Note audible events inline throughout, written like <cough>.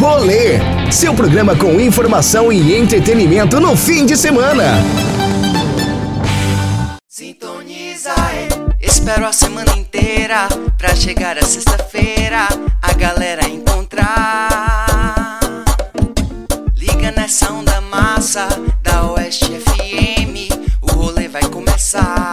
Rolê, seu programa com informação e entretenimento no fim de semana. Sintoniza, espero a semana inteira pra chegar a sexta-feira a galera encontrar. Liga nessa onda massa da Oeste FM, o rolê vai começar.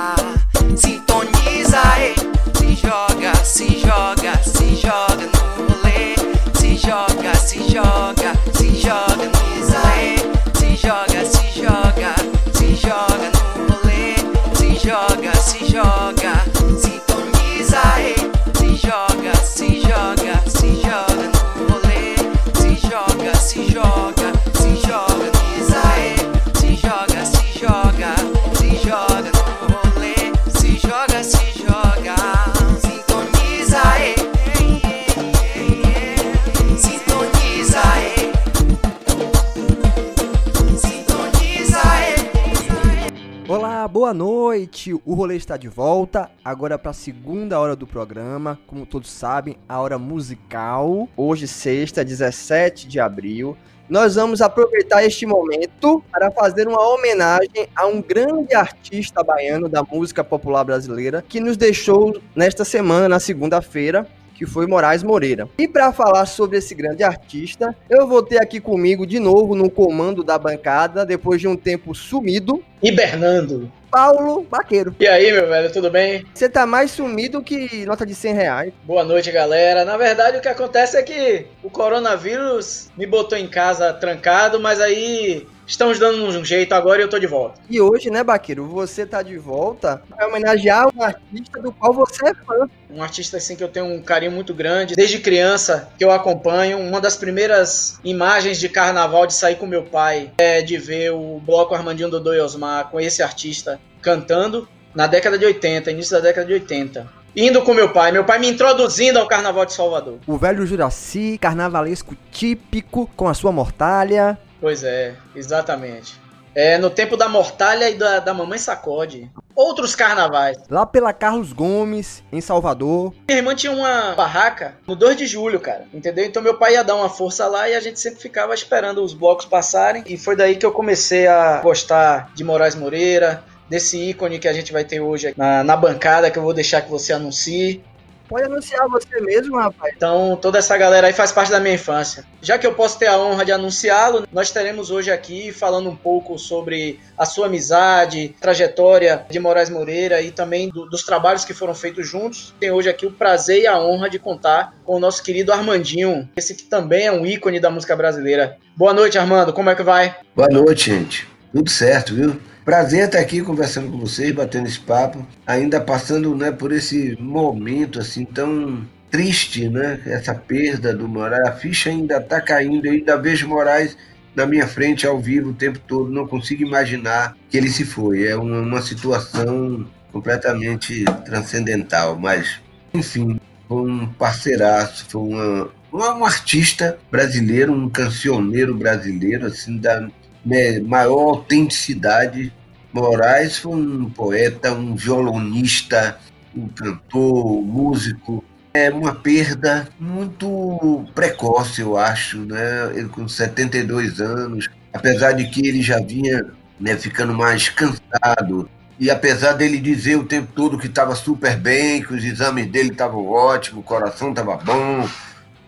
Boa noite. O rolê está de volta, agora para a segunda hora do programa, como todos sabem, a hora musical. Hoje, sexta, 17 de abril, nós vamos aproveitar este momento para fazer uma homenagem a um grande artista baiano da música popular brasileira que nos deixou nesta semana, na segunda-feira, que foi Moraes Moreira. E para falar sobre esse grande artista, eu vou ter aqui comigo de novo no comando da bancada, depois de um tempo sumido, Hibernando. Paulo Baqueiro. E aí, meu velho, tudo bem? Você tá mais sumido que nota de 100 reais. Boa noite, galera. Na verdade, o que acontece é que o coronavírus me botou em casa trancado, mas aí estamos dando um jeito agora e eu tô de volta. E hoje, né, Baqueiro, você tá de volta para homenagear um artista do qual você é fã. Um artista assim que eu tenho um carinho muito grande, desde criança que eu acompanho. Uma das primeiras imagens de carnaval de sair com meu pai é de ver o bloco Armandinho Dodô e Osmar com esse artista cantando na década de 80, início da década de 80. Indo com meu pai, meu pai me introduzindo ao Carnaval de Salvador. O velho Juraci, carnavalesco típico, com a sua mortalha. Pois é, exatamente. É no tempo da mortalha e da, da mamãe sacode. Outros carnavais. Lá pela Carlos Gomes, em Salvador. Minha irmã tinha uma barraca no 2 de julho, cara. Entendeu? Então meu pai ia dar uma força lá e a gente sempre ficava esperando os blocos passarem. E foi daí que eu comecei a gostar de Moraes Moreira, desse ícone que a gente vai ter hoje na, na bancada, que eu vou deixar que você anuncie. Pode anunciar você mesmo, rapaz. Então, toda essa galera aí faz parte da minha infância. Já que eu posso ter a honra de anunciá-lo, nós teremos hoje aqui falando um pouco sobre a sua amizade, trajetória de Moraes Moreira e também do, dos trabalhos que foram feitos juntos. Tem hoje aqui o prazer e a honra de contar com o nosso querido Armandinho, esse que também é um ícone da música brasileira. Boa noite, Armando. Como é que vai? Boa noite, gente. Tudo certo, viu? Prazer estar aqui conversando com vocês, batendo esse papo, ainda passando né, por esse momento assim tão triste, né? Essa perda do Moraes. A ficha ainda está caindo, eu ainda vejo Moraes na minha frente ao vivo o tempo todo, não consigo imaginar que ele se foi. É uma, uma situação completamente transcendental, mas enfim, foi um parceiraço, foi uma, um artista brasileiro, um cancioneiro brasileiro, assim, da né, maior autenticidade. Moraes foi um poeta, um violonista, um cantor, um músico. É uma perda muito precoce, eu acho, né? Ele com 72 anos, apesar de que ele já vinha né, ficando mais cansado, e apesar dele dizer o tempo todo que estava super bem, que os exames dele estavam ótimos, o coração estava bom,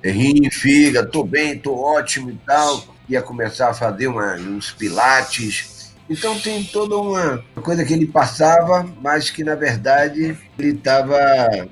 rim, fígado, tô bem, tô ótimo e tal ia começar a fazer uma, uns pilates. Então tem toda uma coisa que ele passava, mas que na verdade ele estava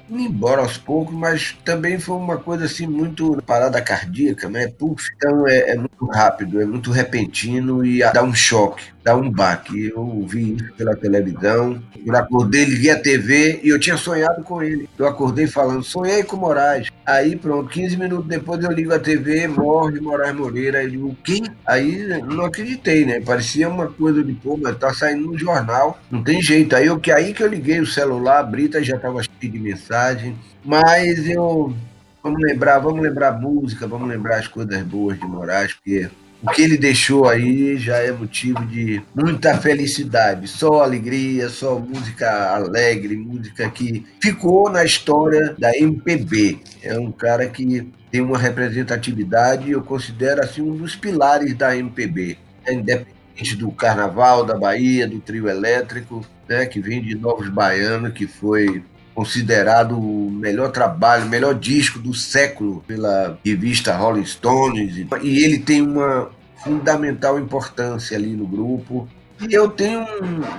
indo embora aos poucos, mas também foi uma coisa assim muito parada cardíaca, né? Puf, então é, é muito rápido, é muito repentino e dá um choque, dá um baque. Eu vi isso pela televisão, eu acordei, liguei a TV e eu tinha sonhado com ele. Eu acordei falando, sonhei com Moraes. Aí pronto, 15 minutos depois eu ligo a TV, morre Moraes Moreira. Aí o quê? Aí não acreditei, né? Parecia uma coisa de pô, mas tá saindo no jornal, não tem jeito. Aí, eu, que, aí que eu liguei o celular, abri, já estava cheio de mensagem. Mas eu. Vamos lembrar, vamos lembrar música, vamos lembrar as coisas boas de Moraes, porque o que ele deixou aí já é motivo de muita felicidade, só alegria, só música alegre, música que ficou na história da MPB. É um cara que tem uma representatividade, eu considero assim um dos pilares da MPB. É independente do Carnaval da Bahia, do trio elétrico, né, que vem de Novos Baianos, que foi considerado o melhor trabalho, o melhor disco do século pela revista Rolling Stones. E ele tem uma fundamental importância ali no grupo. E eu tenho,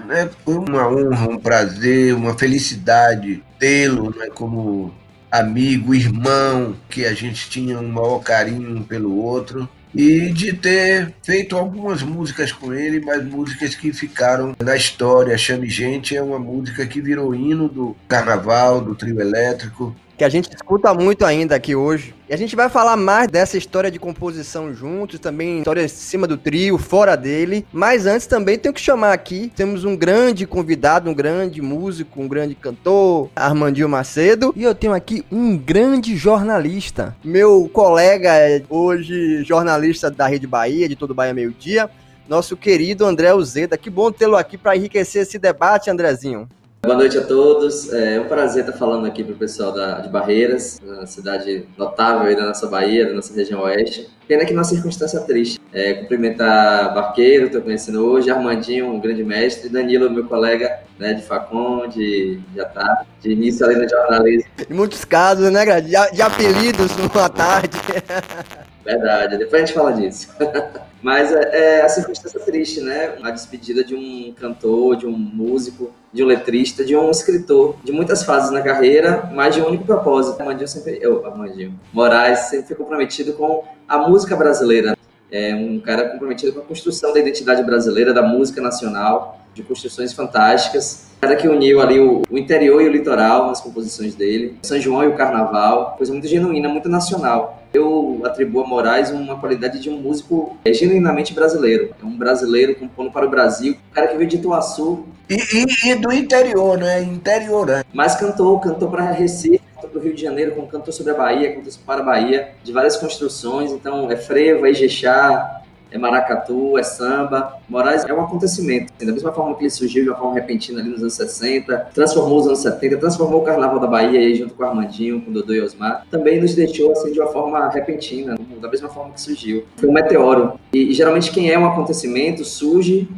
né, foi uma honra, um prazer, uma felicidade tê-lo né, como amigo, irmão, que a gente tinha um maior carinho um pelo outro e de ter feito algumas músicas com ele, mas músicas que ficaram na história. Chame Gente é uma música que virou hino do carnaval, do trio elétrico, que a gente escuta muito ainda aqui hoje. E a gente vai falar mais dessa história de composição juntos, também história em cima do trio, fora dele. Mas antes também tenho que chamar aqui, temos um grande convidado, um grande músico, um grande cantor, Armandinho Macedo. E eu tenho aqui um grande jornalista, meu colega hoje jornalista da Rede Bahia, de todo Bahia Meio Dia, nosso querido André Uzeda. Que bom tê-lo aqui para enriquecer esse debate, Andrezinho. Boa noite a todos. É um prazer estar falando aqui para o pessoal da, de Barreiras, uma cidade notável da nossa Bahia, da nossa região oeste. Pena que numa circunstância triste. É, cumprimentar Barqueiro, estou conhecendo hoje, Armandinho, um grande mestre, Danilo, meu colega né, de Facom, de, de tarde, de início ali no jornalismo. Em muitos casos, né, de, de apelidos numa tarde. <laughs> Verdade, depois a gente fala disso. <laughs> Mas é, é a circunstância triste, né? A despedida de um cantor, de um músico, de um letrista, de um escritor, de muitas fases na carreira, mas de um único propósito. Amandinho sempre, eu, Amandinho, Moraes sempre foi comprometido com a música brasileira. É um cara comprometido com a construção da identidade brasileira, da música nacional, de construções fantásticas. Um cara que uniu ali o, o interior e o litoral nas composições dele, São João e o Carnaval, coisa muito genuína, muito nacional eu atribuo a Moraes uma qualidade de um músico é, genuinamente brasileiro. É um brasileiro compondo para o Brasil, um cara que veio de Ituaçu. E, e, e do interior, né? Interiorante. Mas cantou, cantou para Recife, para o Rio de Janeiro, cantou sobre a Bahia, cantou para a Bahia, de várias construções. Então, é frevo, é Ijexá, é maracatu, é samba. Moraes é um acontecimento. Da mesma forma que ele surgiu de uma forma repentina ali nos anos 60, transformou os anos 70, transformou o Carnaval da Bahia aí junto com o Armandinho, com o Dodô e Osmar, também nos deixou assim de uma forma repentina, da mesma forma que surgiu. Foi um meteoro. E, e geralmente quem é um acontecimento surge,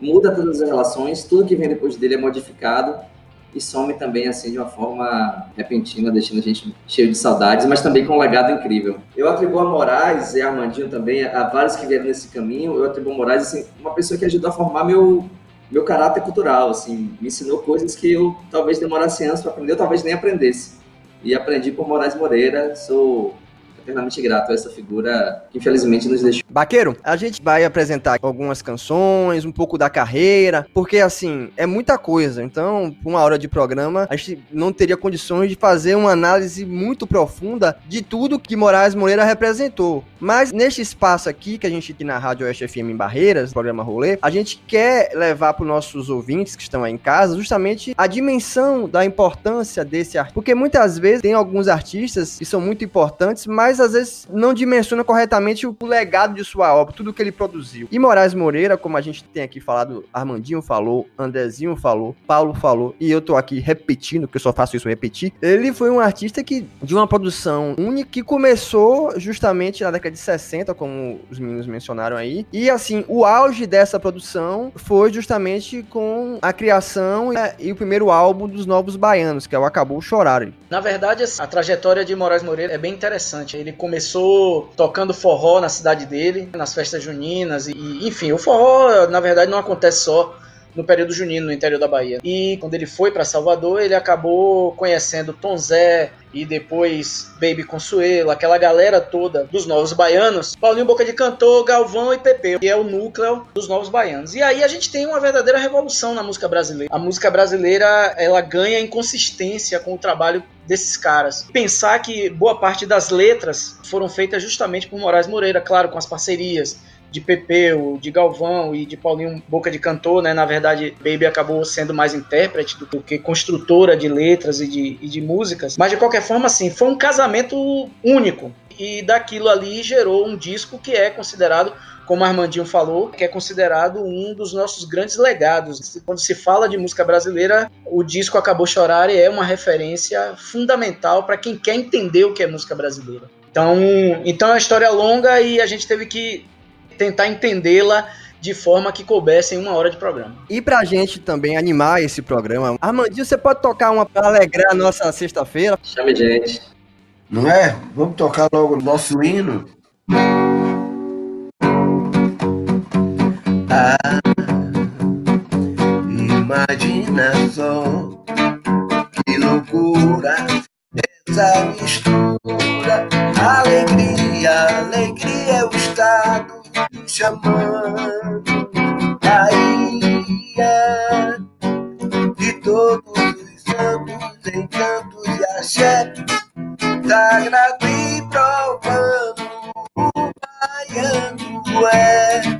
muda todas as relações, tudo que vem depois dele é modificado e some também assim de uma forma repentina, deixando a gente cheio de saudades, mas também com um legado incrível. Eu atribuo a Moraes e a Armandinho também, a vários que vieram nesse caminho, eu atribuo a Moraes assim, uma pessoa que ajudou a formar meu meu caráter cultural, assim, me ensinou coisas que eu talvez demorasse anos para aprender, ou talvez nem aprendesse. E aprendi por Moraes Moreira, sou eternamente grato a essa figura que infelizmente nos deixou. Baqueiro, a gente vai apresentar algumas canções, um pouco da carreira, porque assim, é muita coisa. Então, uma hora de programa, a gente não teria condições de fazer uma análise muito profunda de tudo que Moraes Moreira representou. Mas neste espaço aqui, que a gente tem na Rádio Oeste FM em Barreiras, programa Rolê, a gente quer levar para os nossos ouvintes que estão aí em casa justamente a dimensão da importância desse artista. Porque muitas vezes tem alguns artistas que são muito importantes, mas às vezes não dimensiona corretamente o legado de sua obra, tudo que ele produziu. E Moraes Moreira, como a gente tem aqui falado, Armandinho falou, Andrezinho falou, Paulo falou, e eu tô aqui repetindo, porque eu só faço isso repetir. Ele foi um artista que de uma produção única que começou justamente na década de 60, como os meninos mencionaram aí. E assim, o auge dessa produção foi justamente com a criação e, o primeiro álbum dos Novos Baianos, que é o Acabou Chorar. Na verdade, a trajetória de Moraes Moreira é bem interessante. Ele começou tocando forró na cidade dele, nas festas juninas e, enfim, o forró na verdade não acontece só no período junino no interior da Bahia. E quando ele foi para Salvador, ele acabou conhecendo Tom Zé e depois Baby Consuelo, aquela galera toda dos Novos Baianos, Paulinho Boca de Cantor, Galvão e Pepe, que é o núcleo dos Novos Baianos. E aí a gente tem uma verdadeira revolução na música brasileira. A música brasileira, ela ganha inconsistência com o trabalho desses caras. Pensar que boa parte das letras foram feitas justamente por Moraes Moreira, claro, com as parcerias de Pepeu, de Galvão e de Paulinho Boca de Cantor, né? Na verdade, Baby acabou sendo mais intérprete do que construtora de letras e de, e de músicas. Mas de qualquer forma, assim, foi um casamento único. e daquilo ali gerou um disco que é considerado como Armandinho falou, que é considerado um dos nossos grandes legados. Quando se fala de música brasileira, o disco Acabou Chorar é uma referência fundamental para quem quer entender o que é música brasileira. Então, então é uma história longa e a gente teve que tentar entendê-la de forma que coubesse em uma hora de programa. E pra gente também animar esse programa, Armandinho, você pode tocar uma pra alegrar a nossa sexta-feira? Chame gente. Não é? Vamos tocar logo o nosso hino? Ah, imagina só que loucura essa mistura. Alegria, alegria chamando. Bahia de todos os santos, encantos e axé, sagrado e provando o baiano é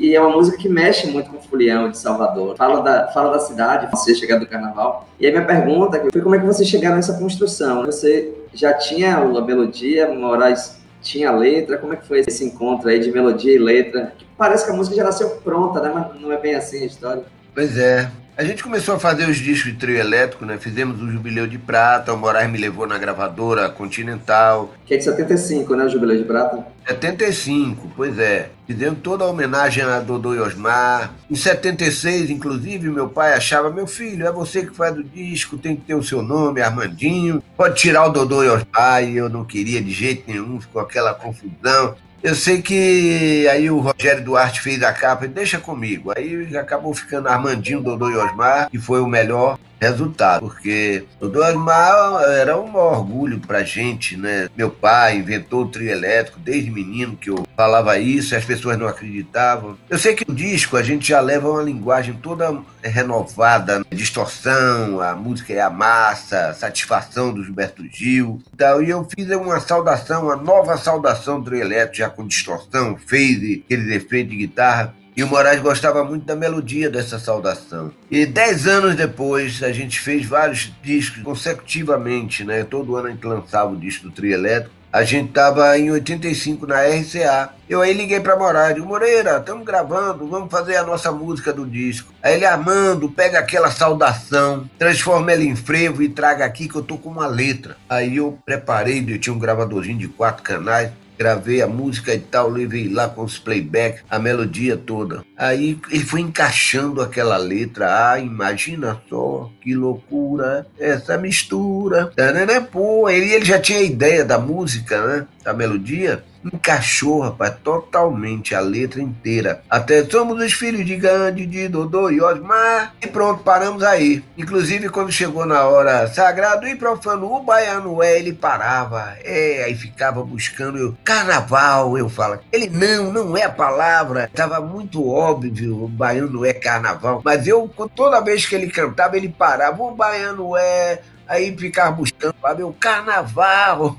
E é uma música que mexe muito com o Fulião de Salvador. Fala da, fala da cidade, você chegar do carnaval. E aí minha pergunta foi como é que você chegaram nessa construção? Você já tinha a melodia, Moraes tinha letra, como é que foi esse encontro aí de melodia e letra? Parece que a música já nasceu pronta, né? Mas não é bem assim a história. Pois é. A gente começou a fazer os discos de trio elétrico, né? Fizemos o Jubileu de Prata, o Moraes me levou na gravadora Continental. Que é de 75, né? O Jubileu de Prata. 75, pois é. Fizemos toda a homenagem a Dodô e Osmar. Em 76, inclusive, meu pai achava, meu filho, é você que faz o disco, tem que ter o seu nome, Armandinho. Pode tirar o Dodô e Osmar, e eu não queria de jeito nenhum, ficou aquela confusão. Eu sei que aí o Rogério Duarte fez a capa e deixa comigo. Aí acabou ficando Armandinho, Dodô e Osmar, que foi o melhor resultado, porque Dodô e Osmar era um orgulho pra gente, né? Meu pai inventou o trio elétrico desde menino que eu falava isso as pessoas não acreditavam. Eu sei que o disco a gente já leva uma linguagem toda renovada, né? distorção, a música é a massa, satisfação do Gilberto Gil. Então, e eu fiz uma saudação, uma nova saudação do trio elétrico, já com distorção, phase, aqueles efeitos de guitarra. E o Moraes gostava muito da melodia dessa saudação. E dez anos depois, a gente fez vários discos consecutivamente, né? Todo ano a gente lançava o disco do Trio Elétrico. A gente estava em 85 na RCA. Eu aí liguei para Moraes, digo, Moreira, estamos gravando, vamos fazer a nossa música do disco. Aí ele, Armando, pega aquela saudação, transforma ela em frevo e traga aqui que eu tô com uma letra. Aí eu preparei, eu tinha um gravadorzinho de quatro canais, gravei a música e tal, levei lá com os playback, a melodia toda. Aí ele foi encaixando aquela letra. Ah, imagina só que loucura essa mistura. Pô, ele, ele já tinha ideia da música, né? Da melodia. Encaixou, rapaz, totalmente a letra inteira. Até somos os filhos de Gandhi, de Dodô e Osmar. E pronto, paramos aí. Inclusive, quando chegou na hora sagrado e profano, o baiano é, ele parava. É, aí ficava buscando eu, carnaval, eu falo. Ele não, não é a palavra. Tava muito óbvio, o baiano é carnaval. Mas eu, toda vez que ele cantava, ele parava. O baiano é. Aí ficava buscando lá, meu carnaval.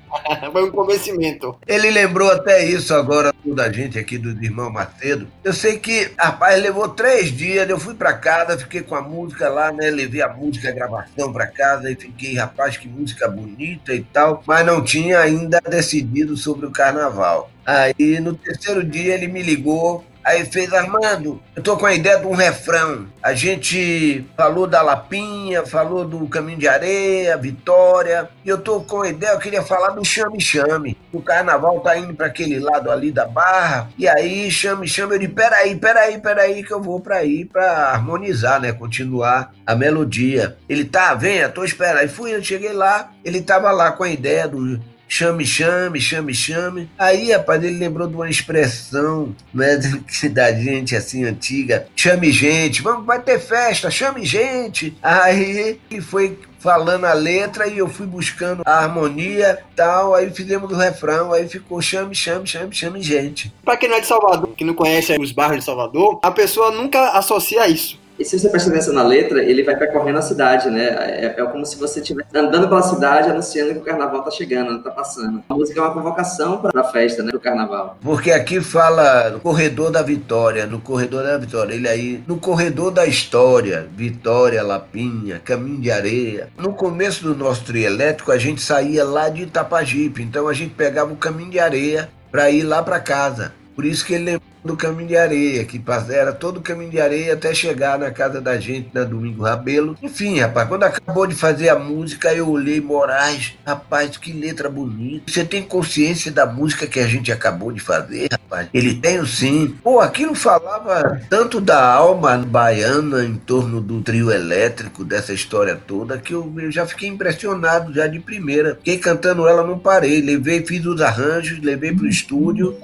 <laughs> Foi um convencimento. Ele lembrou até isso agora da gente aqui do irmão Macedo. Eu sei que, rapaz, levou três dias, eu fui para casa, fiquei com a música lá, né? Levei a música, a gravação para casa e fiquei, rapaz, que música bonita e tal, mas não tinha ainda decidido sobre o carnaval. Aí no terceiro dia ele me ligou Aí fez, Armando, eu tô com a ideia de um refrão. A gente falou da Lapinha, falou do Caminho de Areia, Vitória, e eu tô com a ideia, eu queria falar do Chame Chame. O carnaval tá indo para aquele lado ali da barra, e aí Chame Chame, eu disse, peraí, peraí, peraí, que eu vou pra ir pra harmonizar, né, continuar a melodia. Ele, tá, venha, tô esperando. Aí fui, eu cheguei lá, ele tava lá com a ideia do chame, chame, chame, chame. Aí, rapaz, ele lembrou de uma expressão né, <laughs> da gente assim antiga: chame gente, vamos, vai ter festa, chame gente. Aí ele foi falando a letra e eu fui buscando a harmonia tal, aí fizemos o refrão, aí ficou chame, chame, chame, chame gente. Pra quem não é de Salvador, que não conhece os bairros de Salvador, a pessoa nunca associa isso. E se você prestar atenção na letra, ele vai percorrendo a cidade, né? É, é como se você estivesse andando pela cidade anunciando que o carnaval tá chegando, tá passando. A música é uma convocação para a festa, né? Do carnaval. Porque aqui fala no corredor da vitória, no corredor da vitória. Ele aí, no corredor da história, Vitória, Lapinha, Caminho de Areia. No começo do nosso trio elétrico, a gente saía lá de Itapajipe, então a gente pegava o Caminho de Areia para ir lá para casa. Por isso que ele do caminho de areia, que era todo o caminho de areia até chegar na casa da gente na Domingo Rabelo. Enfim, rapaz, quando acabou de fazer a música, eu olhei Moraes, rapaz, que letra bonita. Você tem consciência da música que a gente acabou de fazer, rapaz? Ele tem sim. Pô, aquilo falava tanto da alma baiana em torno do trio elétrico, dessa história toda, que eu, eu já fiquei impressionado já de primeira. Fiquei cantando ela, não parei. Levei, fiz os arranjos, levei pro estúdio.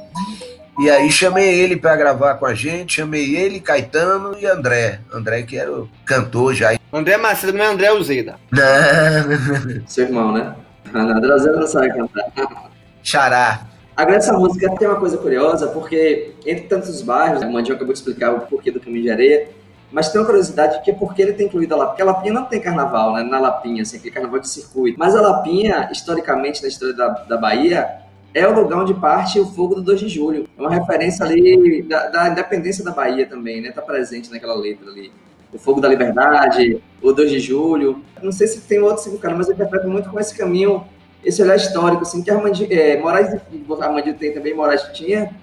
E aí chamei ele para gravar com a gente, chamei ele, Caetano e André. André que era o cantor já. André Macedo não é André Uzeda. Não. <laughs> Seu irmão, né? André Uzeda não sabe cantar. Xará. Agora, essa música tem uma coisa curiosa, porque entre tantos bairros, o Mandinho acabou de explicar o porquê do Caminho de Areia, mas tem uma curiosidade que é porque ele tem incluído a Lapinha. Porque a Lapinha não tem carnaval, né? Na Lapinha, assim, aquele carnaval de circuito. Mas a Lapinha, historicamente, na história da, da Bahia, é o lugar onde parte o fogo do 2 de julho. É uma referência ali da, da independência da Bahia também, né? Tá presente naquela letra ali. O fogo da liberdade, o 2 de julho. Não sei se tem outro significado, mas eu interpreto muito com esse caminho, esse olhar histórico, assim, que Armandi, é, Moraes, Armandi tem também, Moraes tinha,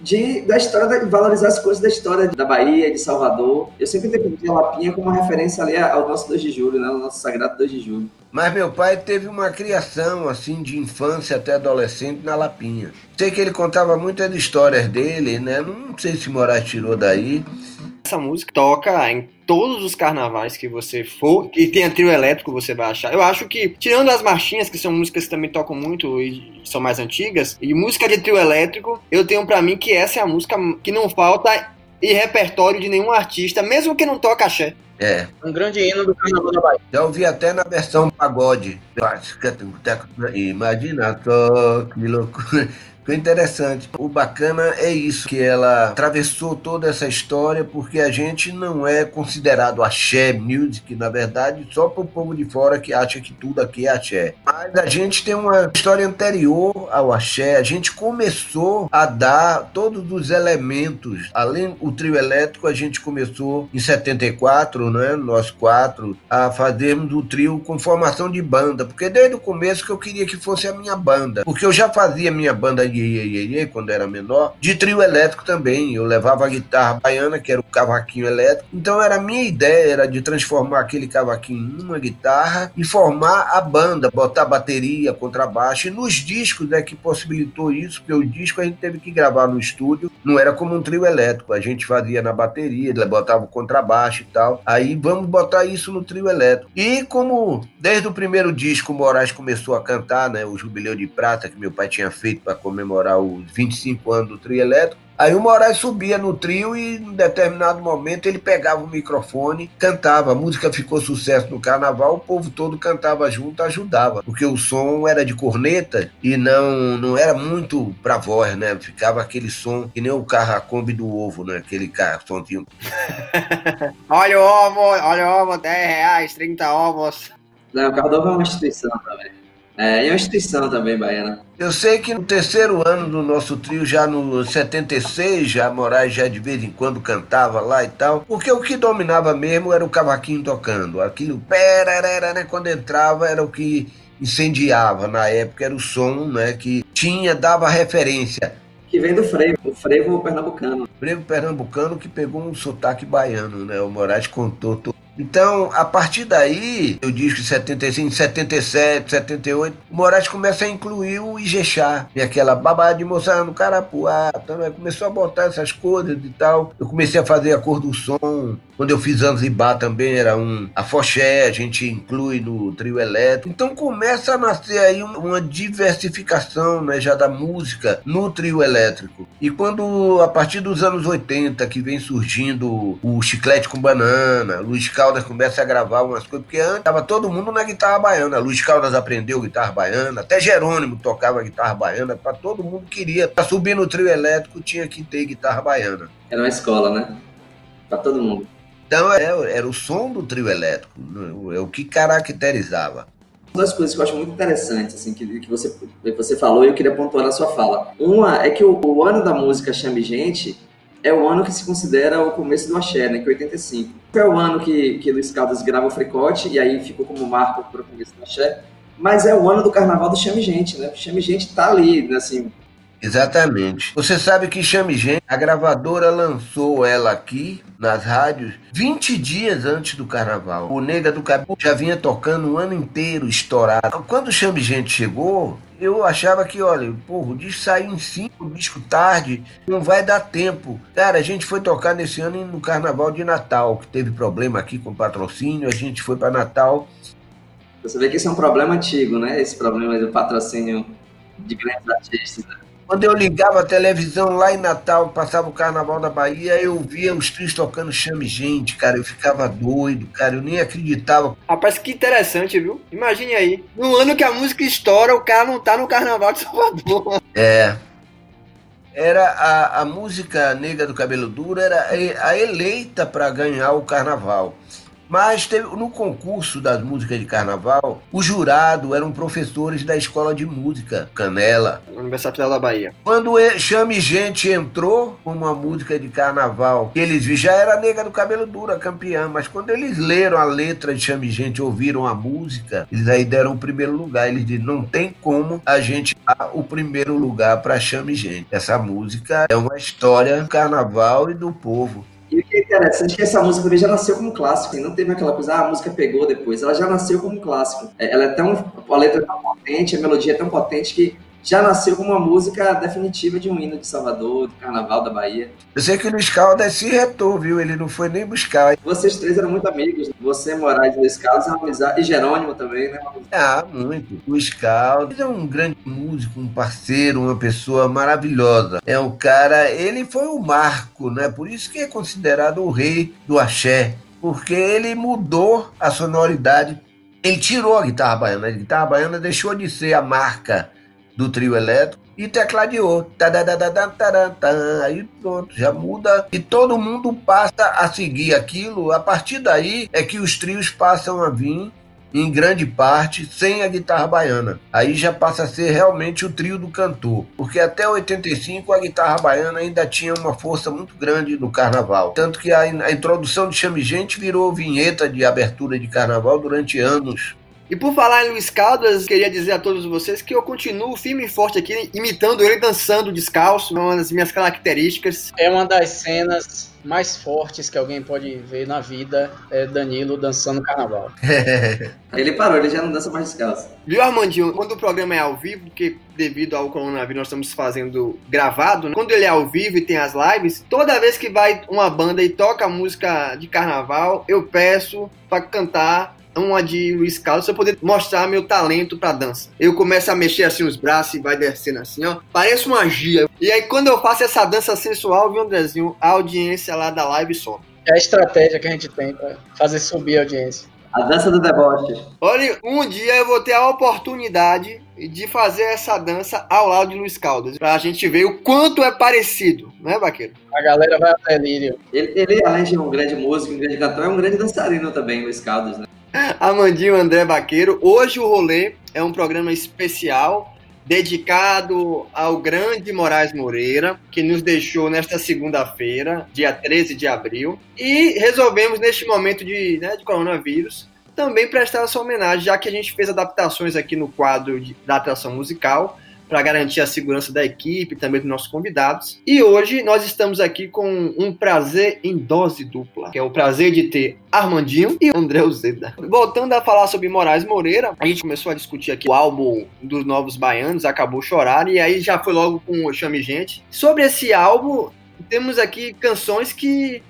de, da história, de valorizar as coisas da história da Bahia, de Salvador. Eu sempre interpretei a Lapinha como uma referência ali ao nosso 2 de julho, né? Ao nosso sagrado 2 de julho. Mas meu pai teve uma criação, assim, de infância até adolescente na Lapinha. Sei que ele contava muitas histórias dele, né? Não sei se Moraes tirou daí. Essa música toca em todos os carnavais que você for, que tenha trio elétrico, você vai achar. Eu acho que, tirando as marchinhas, que são músicas que também tocam muito e são mais antigas, e música de trio elétrico, eu tenho para mim que essa é a música que não falta em repertório de nenhum artista, mesmo que não toque axé. É. Um grande hino do Carnaval da Bahia. Já ouvi até na versão pagode. Imagina só que loucura. Foi interessante. O bacana é isso, que ela atravessou toda essa história porque a gente não é considerado axé music, na verdade, só para o povo de fora que acha que tudo aqui é axé. Mas a gente tem uma história anterior ao axé. A gente começou a dar todos os elementos, além do trio elétrico, a gente começou em 74, né, nós quatro, a fazermos o trio com formação de banda, porque desde o começo que eu queria que fosse a minha banda, porque eu já fazia minha banda Iê, Iê, quando era menor, de trio elétrico também. Eu levava a guitarra baiana, que era o cavaquinho elétrico. Então era a minha ideia era de transformar aquele cavaquinho numa guitarra e formar a banda, botar bateria, contrabaixo. E nos discos é que possibilitou isso, porque o disco a gente teve que gravar no estúdio, não era como um trio elétrico. A gente fazia na bateria, botava o contrabaixo e tal. Aí vamos botar isso no trio elétrico. E como desde o primeiro disco o Moraes começou a cantar, né, o Jubileu de Prata que meu pai tinha feito para comemorar comemorar os 25 anos do trio elétrico. Aí o Moraes subia no trio e em determinado momento ele pegava o microfone, cantava. A música ficou sucesso no carnaval, o povo todo cantava junto, ajudava. Porque o som era de corneta e não não era muito pra voz, né? Ficava aquele som que nem o carro do ovo, né? Aquele carro, somzinho. <laughs> olha o ovo, olha o ovo, 10 reais, 30 ovos. Não, o Cordova é uma instituição também. É, é uma instituição também, Baiana. Eu sei que no terceiro ano do nosso trio, já no 76, já Moraes já de vez em quando cantava lá e tal, porque o que dominava mesmo era o cavaquinho tocando. Aquilo, pera, né, quando entrava era o que incendiava na época, era o som né, que tinha, dava referência. Que vem do frevo, o frevo pernambucano. Frevo pernambucano que pegou um sotaque baiano, né? O Moraes contou tudo. Então, a partir daí, eu disco 75, 77, 78, o Moraes começa a incluir o Ijexá, e aquela babá de moça no Carapuá, então, né? começou a botar essas coisas e tal. Eu comecei a fazer a cor do som. Quando eu fiz Zanzibar também era um afoxé, a gente inclui no trio elétrico. Então começa a nascer aí uma diversificação né, já da música no trio elétrico. E quando, a partir dos anos 80, que vem surgindo o Chiclete com Banana, Luiz Caldas começa a gravar umas coisas, porque antes tava todo mundo na guitarra baiana. Luiz Caldas aprendeu guitarra baiana, até Jerônimo tocava guitarra baiana, para todo mundo queria. Para subir no trio elétrico tinha que ter guitarra baiana. Era uma escola, né? Para todo mundo. Então era, era o som do trio elétrico, é o que caracterizava. Duas coisas que eu acho muito interessantes, assim, que, que, você, que você falou e eu queria pontuar na sua fala. Uma é que o, o ano da música Chame Gente é o ano que se considera o começo do axé, né, que é 85. É o ano que, que Luiz Caldas grava o Fricote, e aí ficou como marco para o começo do axé, mas é o ano do carnaval do Chame Gente, né? O Chame Gente tá ali, né, assim... Exatamente. Você sabe que Chame Gente, a gravadora lançou ela aqui nas rádios 20 dias antes do carnaval. O Nega do Cabelo já vinha tocando o ano inteiro estourado. Quando Chame Gente chegou, eu achava que, olha, porra, o disco saiu em cinco, o disco tarde, não vai dar tempo. Cara, a gente foi tocar nesse ano no Carnaval de Natal, que teve problema aqui com patrocínio, a gente foi para Natal. Você vê que isso é um problema antigo, né? Esse problema do patrocínio de grandes artistas. Né? Quando eu ligava a televisão lá em Natal, passava o Carnaval da Bahia, eu via os trios tocando Chame Gente, cara. Eu ficava doido, cara. Eu nem acreditava. Rapaz, que interessante, viu? Imagine aí. No ano que a música estoura, o cara não tá no Carnaval de Salvador. <laughs> É. Era a, a música Negra do Cabelo Duro, era a eleita para ganhar o Carnaval. Mas teve, no concurso das músicas de carnaval, o jurado eram professores da escola de música Canela. Universidade Federal da Bahia. Quando Chame Gente entrou com uma música de carnaval, eles viram, já era Nega do Cabelo Duro, campeã, mas quando eles leram a letra de Chame Gente, ouviram a música, eles aí deram o primeiro lugar. Eles disseram, não tem como a gente dar o primeiro lugar para Chame Gente. Essa música é uma história do carnaval e do povo. E o que é interessante é que essa música também já nasceu como clássico, e não teve aquela coisa, ah, a música pegou depois, ela já nasceu como clássico. É, ela é tão, a letra é tão potente, a melodia é tão potente que já nasceu uma música definitiva de um hino de Salvador, do Carnaval da Bahia. Eu sei que o Luiz Caldas se retou, viu? Ele não foi nem buscar. Vocês três eram muito amigos. Você, Moraes e Luiz Caldas, é uma amizade. E Jerônimo também, né? Ah, muito. Luiz Caldas é um grande músico, um parceiro, uma pessoa maravilhosa. É um cara, ele foi o um marco, né? Por isso que é considerado o rei do axé. Porque ele mudou a sonoridade. Ele tirou a guitarra baiana. A guitarra baiana deixou de ser a marca do trio elétrico e tecladeou. Aí pronto, já muda e todo mundo passa a seguir aquilo. A partir daí é que os trios passam a vir em grande parte sem a guitarra baiana. Aí já passa a ser realmente o trio do cantor, porque até 85 a guitarra baiana ainda tinha uma força muito grande no carnaval. Tanto que a, a introdução de Chame Gente virou vinheta de abertura de carnaval durante anos. E por falar em Luiz Caldas, queria dizer a todos vocês que eu continuo firme e forte aqui, imitando ele dançando descalço, uma das minhas características. É uma das cenas mais fortes que alguém pode ver na vida, é Danilo dançando carnaval. <laughs> ele parou, ele já não dança mais descalço. Viu, Armandinho? Quando o programa é ao vivo, porque devido ao coronavírus nós estamos fazendo gravado, né? quando ele é ao vivo e tem as lives, toda vez que vai uma banda e toca música de carnaval, eu peço para cantar uma de Luiz Carlos pra eu poder mostrar meu talento pra dança. Eu começo a mexer assim os braços e vai descendo assim, ó. Parece magia. E aí quando eu faço essa dança sensual, viu, Andrezinho? A audiência lá da live some. É a estratégia que a gente tem pra fazer subir a audiência. A dança do deboche. Olha, um dia eu vou ter a oportunidade de fazer essa dança ao lado de Luiz Caldas, pra gente ver o quanto é parecido, né, Vaqueiro? A galera vai até lírio. Ele, ele, além de um grande músico, um grande cantor, é um grande dançarino também, Luiz Caldas, né? Amandinho André Baqueiro. Hoje o rolê é um programa especial dedicado ao grande Moraes Moreira, que nos deixou nesta segunda-feira, dia 13 de abril. E resolvemos, neste momento de, né, de coronavírus, também prestar essa homenagem, já que a gente fez adaptações aqui no quadro de, da atração musical para garantir a segurança da equipe, também dos nossos convidados. E hoje nós estamos aqui com um prazer em dose dupla, que é o prazer de ter Armandinho e André Uzeda. Voltando a falar sobre Moraes Moreira, a gente começou a discutir aqui o álbum dos Novos Baianos, Acabou Chorar, e aí já foi logo com o Chame Gente. Sobre esse álbum, temos aqui canções que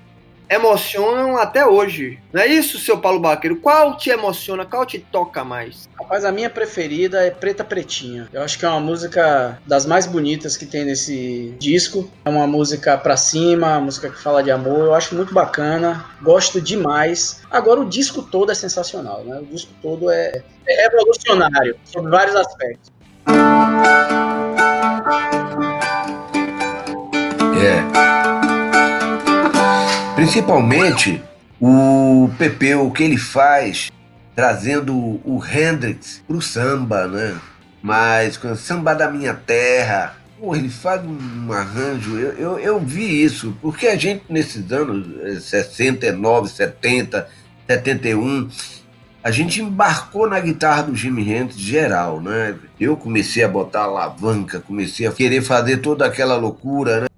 emocionam até hoje. Não é isso, seu Paulo Baqueiro? Qual te emociona? Qual te toca mais? Rapaz, a minha preferida é Preta Pretinha. Eu acho que é uma música das mais bonitas que tem nesse disco. É uma música pra cima, uma música que fala de amor. Eu acho muito bacana. Gosto demais. Agora, o disco todo é sensacional, né? O disco todo é, é revolucionário, sobre vários aspectos. É. Principalmente o Pepe, o que ele faz trazendo o Hendrix pro samba, né? Mas com o samba da minha terra, pô, ele faz um arranjo. Eu, eu, eu vi isso, porque a gente nesses anos 69, 70, 71, a gente embarcou na guitarra do Jimi Hendrix geral, né? Eu comecei a botar alavanca, comecei a querer fazer toda aquela loucura, né?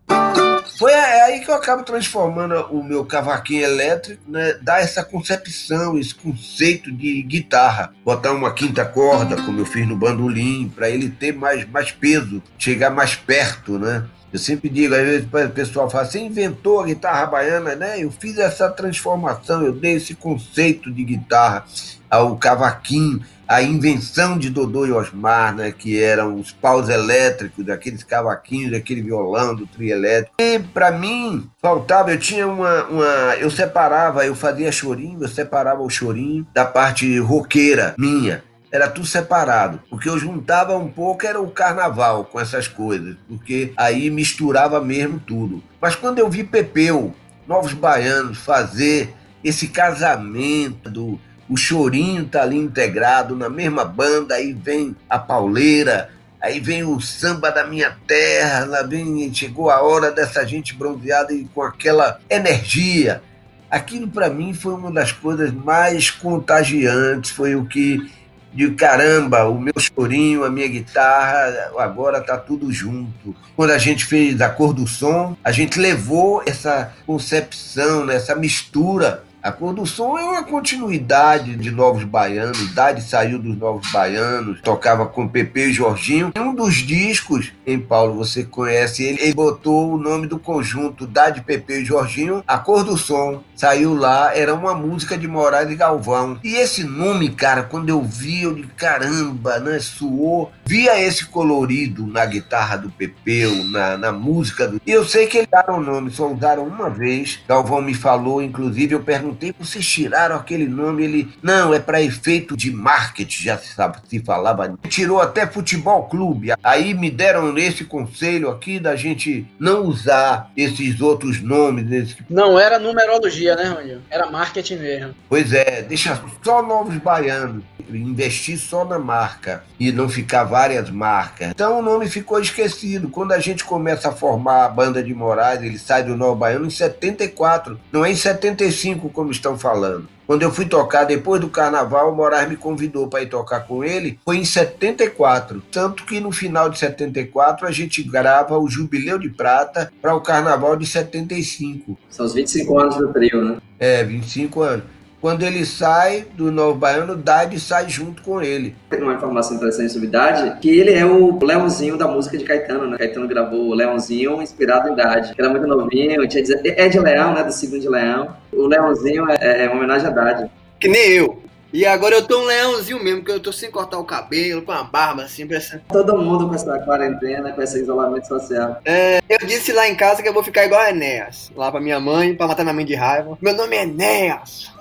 Foi aí que eu acabo transformando o meu cavaquinho elétrico, né? Dar essa concepção, esse conceito de guitarra. Botar uma quinta corda, como eu fiz no bandolim, para ele ter mais, mais peso, chegar mais perto, né? Eu sempre digo, às vezes o pessoal fala, você inventou a guitarra baiana, né? Eu fiz essa transformação, eu dei esse conceito de guitarra ao cavaquinho, a invenção de Dodô e Osmar, né, que eram os paus elétricos, daqueles cavaquinhos, daquele violão do trio elétrico. E para mim faltava, eu tinha uma, uma, eu separava, eu fazia chorinho, eu separava o chorinho da parte roqueira minha. Era tudo separado, porque eu juntava um pouco era o carnaval com essas coisas, porque aí misturava mesmo tudo. Mas quando eu vi Pepeu, Novos Baianos fazer esse casamento do o chorinho tá ali integrado na mesma banda, aí vem a pauleira, aí vem o samba da minha terra, lá vem, chegou a hora dessa gente bronzeada e com aquela energia. Aquilo para mim foi uma das coisas mais contagiantes, foi o que de caramba, o meu chorinho, a minha guitarra, agora tá tudo junto. Quando a gente fez a cor do som, a gente levou essa concepção, né, essa mistura a Som é uma continuidade de Novos Baianos. Dade saiu dos Novos Baianos, tocava com Pepe e Jorginho. Em um dos discos, em Paulo, você conhece ele, ele botou o nome do conjunto Dade, Pepe e Jorginho, A Cor do Som. Saiu lá, era uma música de Moraes e Galvão. E esse nome, cara, quando eu vi, eu de caramba, né? Suou. Via esse colorido na guitarra do Pepeu, na, na música do. E eu sei que eles usaram o nome, só usaram uma vez. Galvão me falou, inclusive, eu perguntei perguntei, vocês tiraram aquele nome? Ele, não, é para efeito de marketing, já se, sabe, se falava. Tirou até futebol clube. Aí me deram esse conselho aqui da gente não usar esses outros nomes. Esses... Não era numerologia, né, Rony? Era marketing mesmo. Pois é, deixa só novos baianos. Investir só na marca e não ficar várias marcas. Então o nome ficou esquecido. Quando a gente começa a formar a banda de Moraes, ele sai do Novo Baiano em 74, não é em 75 como estão falando. Quando eu fui tocar depois do carnaval, o Moraes me convidou para ir tocar com ele. Foi em 74. Tanto que no final de 74 a gente grava o Jubileu de Prata para o carnaval de 75. São os 25 anos do trio, né? É, 25 anos. Quando ele sai do Novo Baiano, Dade sai junto com ele. Tem uma informação interessante sobre Dade, que ele é o Leãozinho da música de Caetano, né? Caetano gravou o Leãozinho inspirado em Dade. Era muito novinho, tinha é de Leão, né? Do segundo de Leão. O Leãozinho é, é uma homenagem a Dade. Que nem eu. E agora eu tô um leãozinho mesmo, que eu tô sem cortar o cabelo, com a barba assim, parecendo. Todo mundo com essa quarentena, com esse isolamento social. É, eu disse lá em casa que eu vou ficar igual a Enéas. Lá pra minha mãe, pra matar minha mãe de raiva. Meu nome é Enéas.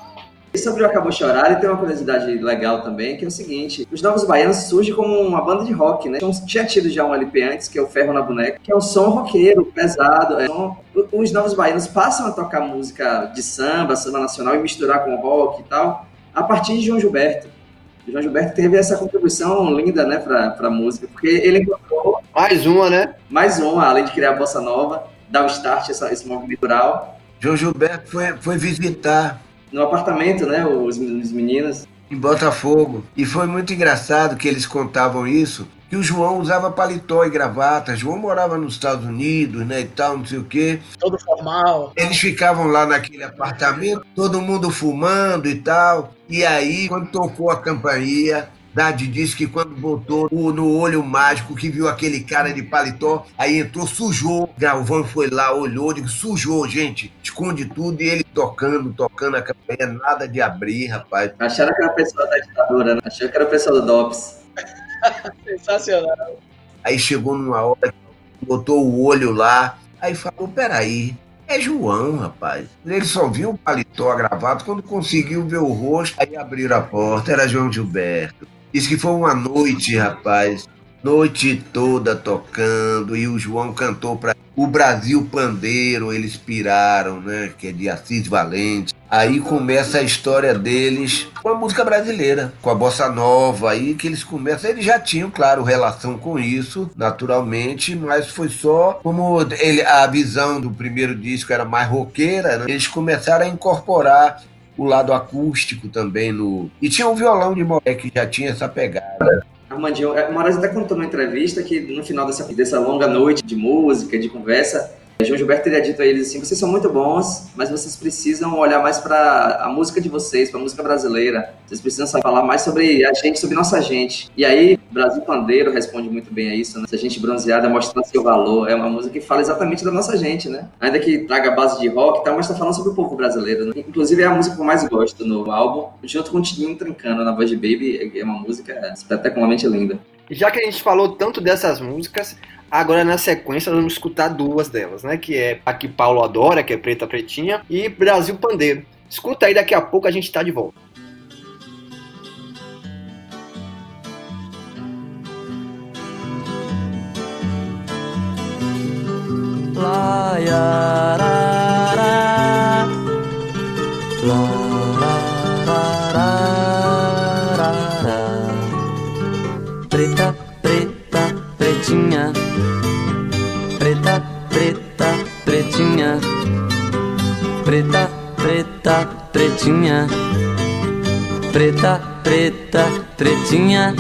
E sobre o Acabou Chorar, ele tem uma curiosidade legal também, que é o seguinte: os Novos Baianos surgem como uma banda de rock, né? Então, tinha tido já um LP antes, que é o Ferro na Boneca, que é um som roqueiro, pesado. É um... Os Novos Baianos passam a tocar música de samba, samba nacional e misturar com rock e tal. a partir de João Gilberto. O João Gilberto teve essa contribuição linda, né, para a música, porque ele encontrou Mais uma, né? mais uma, além de criar a bossa nova, dar o start essa, esse movimento cultural João Gilberto foi, foi visitar no apartamento, né, os, os meninos. em Botafogo. E foi muito engraçado que eles contavam isso, que o João usava paletó e gravata. João morava nos Estados Unidos, né, e tal, não sei o quê. Todo formal. Eles ficavam lá naquele apartamento, todo mundo fumando e tal. E aí, quando tocou a campainha, Dade disse que quando botou o- no olho mágico, que viu aquele cara de paletó, aí entrou, sujou. Galvão foi lá, olhou, disse, sujou, gente, esconde tudo. E ele tocando, tocando a campainha, nada de abrir, rapaz. Acharam que era o pessoal da ditadura, né? Acharam que era o pessoal do DOPS. <laughs> Sensacional. Aí chegou numa hora, botou o olho lá, aí falou, peraí, é João, rapaz. Ele só viu o paletó gravado quando conseguiu ver o rosto, aí abriram a porta, era João Gilberto. Disse que foi uma noite, rapaz, noite toda tocando, e o João cantou para o Brasil Pandeiro, eles piraram, né, que é de Assis Valente. Aí começa a história deles com a música brasileira, com a bossa nova, aí que eles começam. Eles já tinham, claro, relação com isso, naturalmente, mas foi só como ele, a visão do primeiro disco era mais roqueira, né? eles começaram a incorporar o lado acústico também no. E tinha um violão de Moré que já tinha essa pegada. Armandinho, é, o Moraes até contou numa entrevista que no final dessa, dessa longa noite de música, de conversa, João Gilberto teria dito a eles assim: vocês são muito bons, mas vocês precisam olhar mais para a música de vocês, para a música brasileira. Vocês precisam falar mais sobre a gente, sobre nossa gente. E aí, Brasil Pandeiro responde muito bem a isso, né? Se a gente bronzeada mostra seu valor. É uma música que fala exatamente da nossa gente, né? Ainda que traga base de rock e tal, mas tá falando sobre o povo brasileiro. Né? Inclusive, é a música que eu mais gosto no álbum, junto com o Tininho Trincando na voz de Baby. É uma música espetacularmente linda. Já que a gente falou tanto dessas músicas, agora na sequência nós vamos escutar duas delas, né? Que é a que Paulo adora, que é Preta Pretinha, e Brasil Pandeiro. Escuta aí, daqui a pouco a gente tá de volta. Preta, preta, pretinha. Preta, preta, pretinha. Preta, preta, pretinha.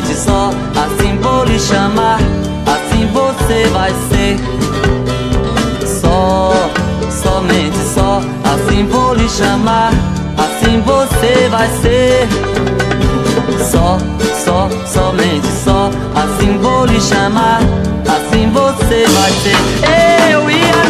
Somente só. Assim vou lhe chamar, assim você vai ser. Só, somente só. Assim vou lhe chamar, assim você vai ser. Só, só, somente só. Assim vou lhe chamar, assim você vai ser. Eu ia lhe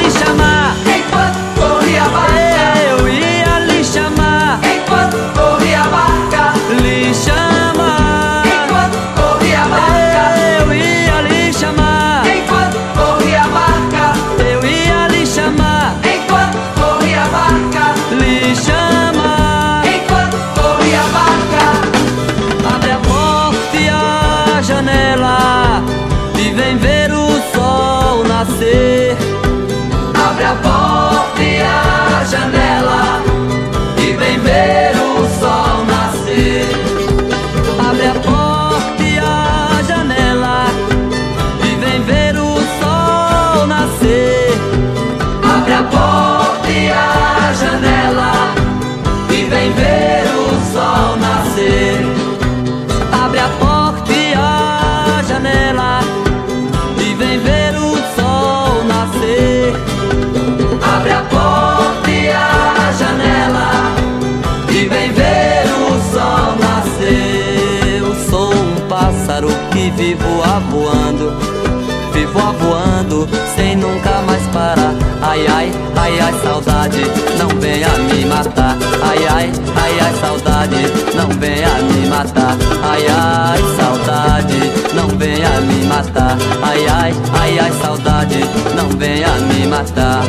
ai, ai, saudade, não venha me matar. Ai, ai, ai, ai, saudade, não venha me matar. Ai, ai, saudade, não venha me matar. Ai, ai, ai, ai, saudade, não venha me matar.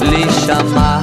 Lhe chamar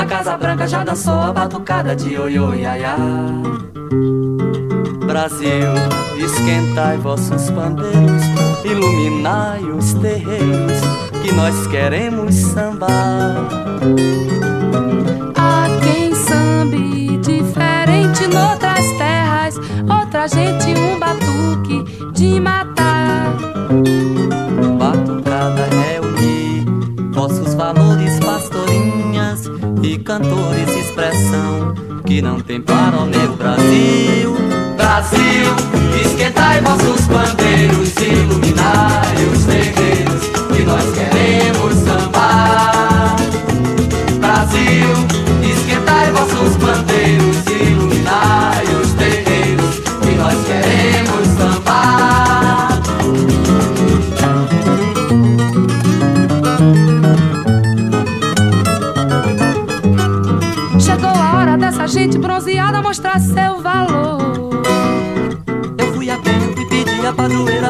Na Casa Branca já dançou a batucada de ioiô iaiá. Brasil, esquentai vossos pandeiros, iluminai os terreiros, que nós queremos sambar. Há quem sambe diferente noutras terras, outra gente um batuque de matar e cantores, expressão que não tem para o meu Brasil. Brasil, esquentai vossos bandeiros, iluminai os terreiros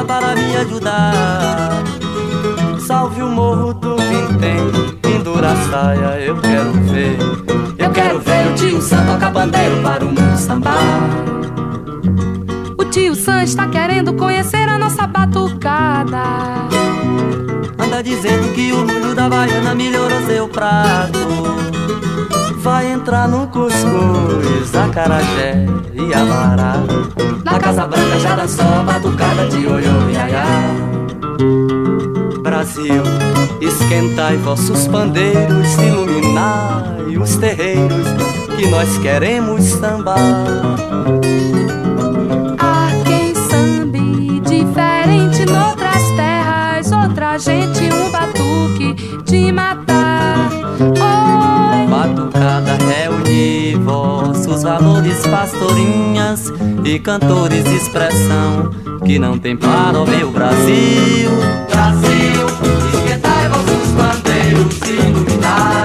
para me ajudar. Salve o morro do Vintém, pendura a saia, eu quero ver. Eu quero ver o tio Sam tocar bandeiro para o mundo sambar. O tio Sam está querendo conhecer a nossa batucada. Anda dizendo que o baiana melhorou seu prato vai entrar no cuscuz, acarajé e amará. Na Casa Branca já dançou a batucada de oiô e aiá. Brasil, esquentai vossos pandeiros, iluminai os terreiros, que nós queremos sambar. Há quem sambe diferente noutras terras, outra gente um batuque de matar. Oi. Batucada reunir vossos valores, pastorinhas e cantores, expressão que não tem para o meu Brasil. Brasil, esquentai vossos bandeiros, iluminai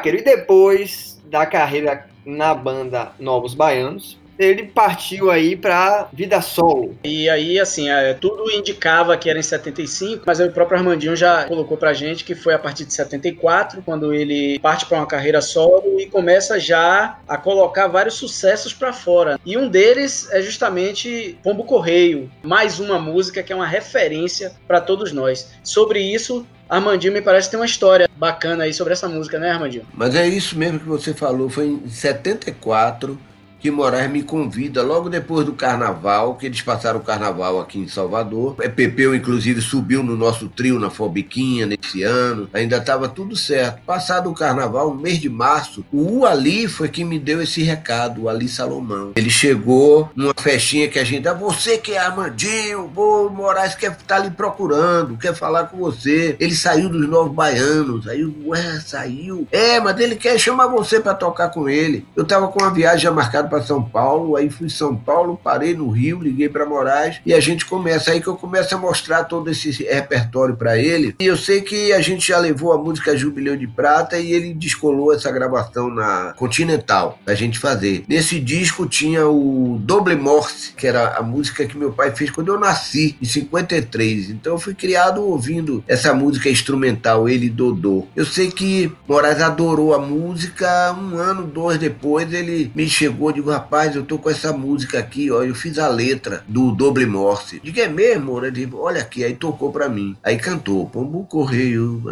Sim, Baqueiro, e depois da carreira na banda Novos Baianos, ele partiu aí pra vida solo. E aí, assim, é, tudo indicava que era em 75, mas o próprio Armandinho já colocou pra gente que foi a partir de 74, quando ele parte para uma carreira solo e começa já a colocar vários sucessos pra fora. E um deles é justamente Pombo Correio, mais uma música que é uma referência pra todos nós. Sobre isso, Armandinho me parece ter uma história bacana aí sobre essa música, né, Armandinho? Mas é isso mesmo que você falou. Foi em 74 que Moraes me convida logo depois do carnaval, que eles passaram o carnaval aqui em Salvador. É, Pepeu, inclusive, subiu no nosso trio na Fobiquinha nesse ano. Ainda estava tudo certo. Passado o carnaval, no mês de março, o Ali foi quem me deu esse recado, o Ali Salomão. Ele chegou numa festinha que a gente. Ah, você que é Armandinho, o Moraes quer estar tá lhe procurando, quer falar com você. Ele saiu dos Novos Baianos. Aí, ué, saiu. É, mas ele quer chamar você para tocar com ele. Eu tava com uma viagem marcada para São Paulo, aí fui São Paulo, parei no Rio, liguei para Moraes e a gente começa aí que eu começo a mostrar todo esse repertório para ele. E eu sei que a gente já levou a música Jubileu de Prata e ele descolou essa gravação na Continental pra gente fazer. Nesse disco tinha o Doble Morse, que era a música que meu pai fez quando eu nasci, em 53. Então eu fui criado ouvindo essa música instrumental, ele Dodô. Eu sei que Moraes adorou a música, um ano, dois depois ele me chegou e digo, rapaz, eu tô com essa música aqui, ó, eu fiz a letra do Doble Morse. Digo, é mesmo? Ele disse, olha aqui, aí tocou pra mim. Aí cantou, Pombo Correio.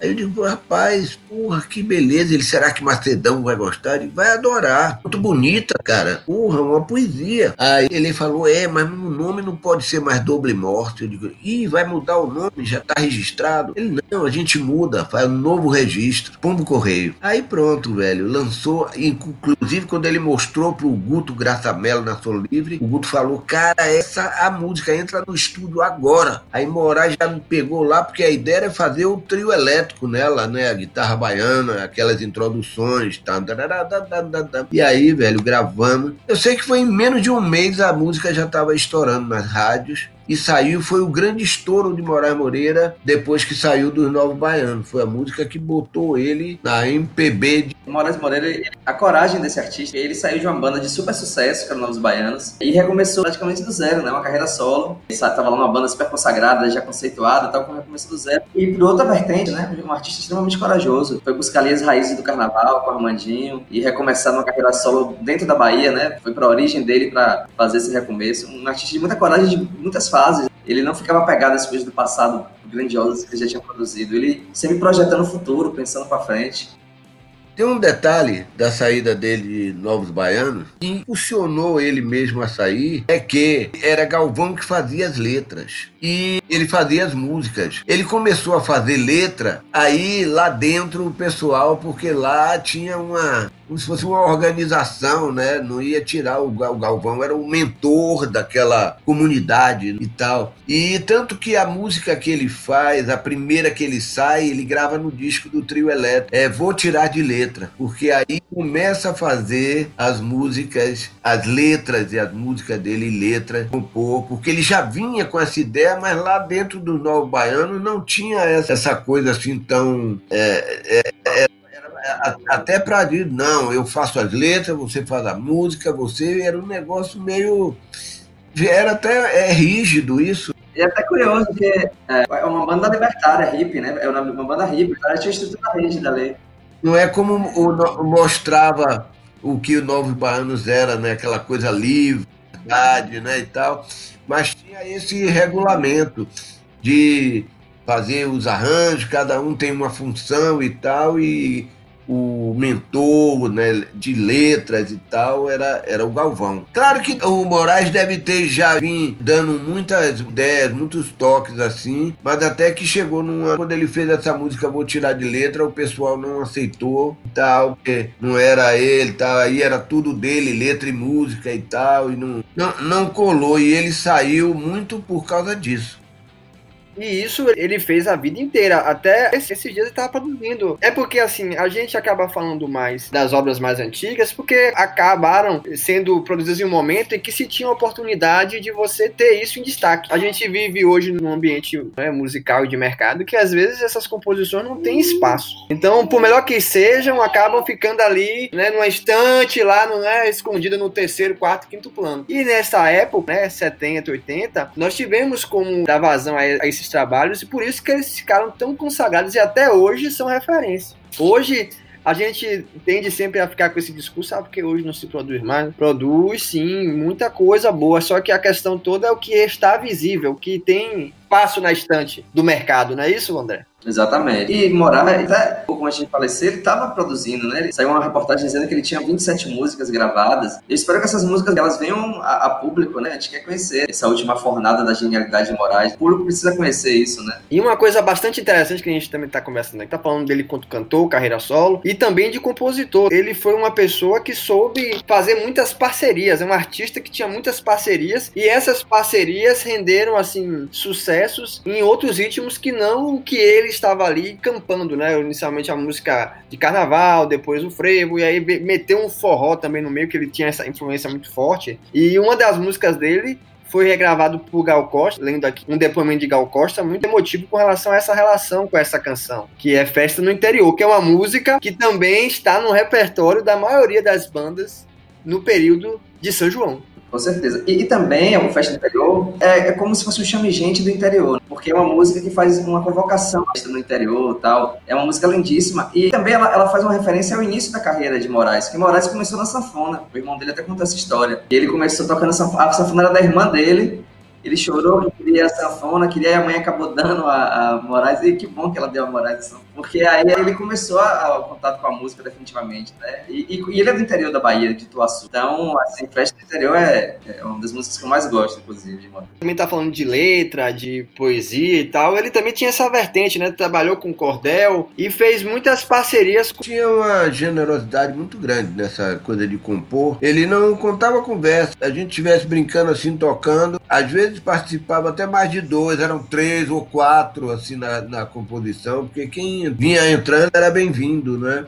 Aí eu digo, rapaz, porra, que beleza. Ele, será que Macedão vai gostar? Digo, vai adorar. Muito bonita, cara. Porra, uma poesia. Aí ele falou, é, mas o nome não pode ser mais Doble Morte. Eu digo, ih, vai mudar o nome, já tá registrado. Ele, não, a gente muda, faz um novo registro. Pombo Correio. Aí pronto, velho, lançou, inclusive quando ele mostrou pro Guto Graça Mello na Som Livre, o Guto falou, cara, essa a música entra no estúdio agora. Aí Moraes já me pegou lá, porque a ideia era fazer o trio elétrico nela, né? A guitarra baiana, aquelas introduções. Tá, e aí, velho, gravamos. Eu sei que foi em menos de um mês a música já estava estourando nas rádios e saiu, foi o grande estouro de Moraes Moreira depois que saiu dos Novos Baianos. Foi a música que botou ele na MPB. De... Moraes Moreira, a coragem desse artista, ele saiu de uma banda de super sucesso, que era Novos Baianos, e recomeçou praticamente do zero, né? Uma carreira solo. Ele estava lá numa banda super consagrada, já conceituada, tal, como recomeçou do zero. E por outra vertente, né? Um artista extremamente corajoso. Foi buscar ali as raízes do carnaval com o Armandinho e recomeçar uma carreira solo dentro da Bahia, né? Foi para a origem dele para fazer esse recomeço. Um artista de muita coragem, de muitas fases fases, ele não ficava apegado às coisas do passado grandiosas que ele já tinha produzido. Ele sempre projetando o futuro, pensando para frente. Tem um detalhe da saída dele de Novos Baianos que impulsionou ele mesmo a sair é que era Galvão que fazia as letras e ele fazia as músicas. Ele começou a fazer letra aí lá dentro o pessoal porque lá tinha uma como se fosse uma organização, né? Não ia tirar o, Galvão, era o mentor daquela comunidade e tal. E tanto que a música que ele faz, a primeira que ele sai, ele grava no disco do Trio Elétrico. É Vou Tirar de Letra, porque aí começa a fazer as músicas, as letras e as músicas dele, letras, compor, porque ele já vinha com essa ideia, mas lá dentro do Novo Baiano não tinha essa, essa coisa assim tão. É, é, é, até para dizer, não, eu faço as letras, você faz a música, você era um negócio meio. Era até é, rígido isso. E é até curioso, porque é, é uma banda libertária, hippie, né? É uma banda hippie, ela tinha estrutura rígida ali. Não é como o, mostrava o que o Novos Baianos era, né? Aquela coisa livre, verdade, né? E tal. Mas tinha esse regulamento de fazer os arranjos, cada um tem uma função e tal, e o mentor né, de letras e tal era, era o Galvão. Claro que o Moraes deve ter já vindo dando muitas ideias, muitos toques assim, mas até que chegou numa. Quando ele fez essa música Vou Tirar de Letra, o pessoal não aceitou e tal, porque não era ele tal, aí era tudo dele, letra e música e tal, e não, não, não colou, e ele saiu muito por causa disso. E isso ele fez a vida inteira. Até esses dias ele estava produzindo. É porque, assim, a gente acaba falando mais das obras mais antigas porque acabaram sendo produzidas em um momento em que se tinha a oportunidade de você ter isso em destaque. A gente vive hoje num ambiente né, musical e de mercado que às vezes essas composições não têm espaço. Então, por melhor que sejam, acabam ficando ali, né, numa estante lá, não é, escondida no terceiro, quarto, quinto plano. E nessa época, né, 70, 80, nós tivemos como dar vazão a esses trabalhos e por isso que eles ficaram tão consagrados e até hoje são referência. Hoje a gente tende sempre a ficar com esse discurso, ah, porque hoje não se produz mais. Produz sim, muita coisa boa, só que a questão toda é o que está visível, o que tem espaço na estante do mercado, não é isso, André? Exatamente. E Moraes, até pouco antes de falecer, ele estava produzindo, né? Ele saiu uma reportagem dizendo que ele tinha 27 músicas gravadas. Eu espero que essas músicas elas venham a, a, público, né? A gente quer conhecer essa última fornada da genialidade de Moraes. O público precisa conhecer isso, né? E uma coisa bastante interessante que a gente também está conversando aqui, tá falando dele quanto cantor, carreira solo, e também de compositor. Ele foi uma pessoa que soube fazer muitas parcerias, é um artista que tinha muitas parcerias, e essas parcerias renderam, assim, sucessos em outros ritmos que não o que ele estava ali campando, né? Inicialmente a música de carnaval, depois o frevo, e aí meteu um forró também no meio, que ele tinha essa influência muito forte. E uma das músicas dele foi regravado por Gal Costa, lendo aqui um depoimento de Gal Costa muito emotivo com relação a essa relação com essa canção, que é Festa no Interior, que é uma música que também está no repertório da maioria das bandas no período de São João. Com certeza. E, e também, o Festa do Interior é, é, como se fosse um chame gente do interior, porque é uma música que faz uma convocação no interior tal. É uma música lindíssima. E também ela, ela faz uma referência ao início da carreira de Moraes, que Moraes começou na sanfona. O irmão dele até contou essa história. Ele começou tocando sanfona, a sanfona era da irmã dele, ele chorou que queria a sanfona, queria e a mãe acabou dando a, a Moraes, e que bom que ela deu a Moraes a sanfona, porque aí ele começou a, contato com a música definitivamente, né? E, e, e, ele é do interior da Bahia, de Ituaçu. Então, assim, Festa do Interior é, é uma das músicas que eu mais gosto, inclusive, de Moraes. Também tá falando de letra, de poesia e tal, ele também tinha essa vertente, né? Trabalhou com cordel e fez muitas parcerias. Com... Tinha uma generosidade muito grande nessa coisa de compor. Ele não contava conversa. A gente estivesse brincando assim, tocando, às vezes vezes participava até mais de dois, eram três ou quatro assim na, na composição, porque quem vinha entrando era bem-vindo, né?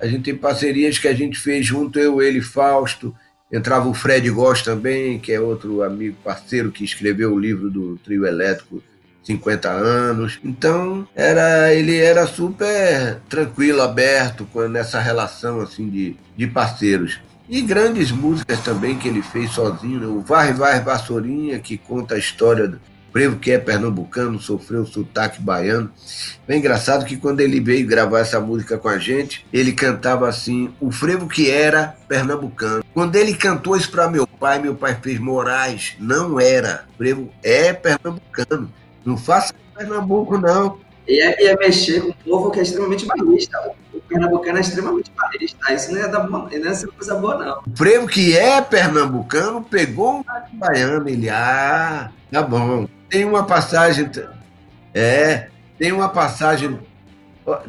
A gente tem parcerias que a gente fez junto, eu, ele, Fausto. Entrava o Fred Goss também, que é outro amigo parceiro que escreveu o livro do trio elétrico 50 anos. Então, era ele era super tranquilo, aberto nessa relação assim de, de parceiros. E grandes músicas também que ele fez sozinho, né? o Varre Varre Vassourinha, que conta a história do Prevo, que é pernambucano, sofreu sotaque baiano. É engraçado que quando ele veio gravar essa música com a gente, ele cantava assim: o frevo que era pernambucano. Quando ele cantou isso para meu pai, meu pai fez Moraes, não era. O frevo é pernambucano. Não faça Pernambuco, não. E é, é mexer com um povo que é extremamente barrista. O pernambucano é extremamente barrista. Isso não é, da, não é ser coisa boa, não. O prêmio que é pernambucano pegou um baiano. Ele, ah, tá bom. Tem uma passagem. É, tem uma passagem.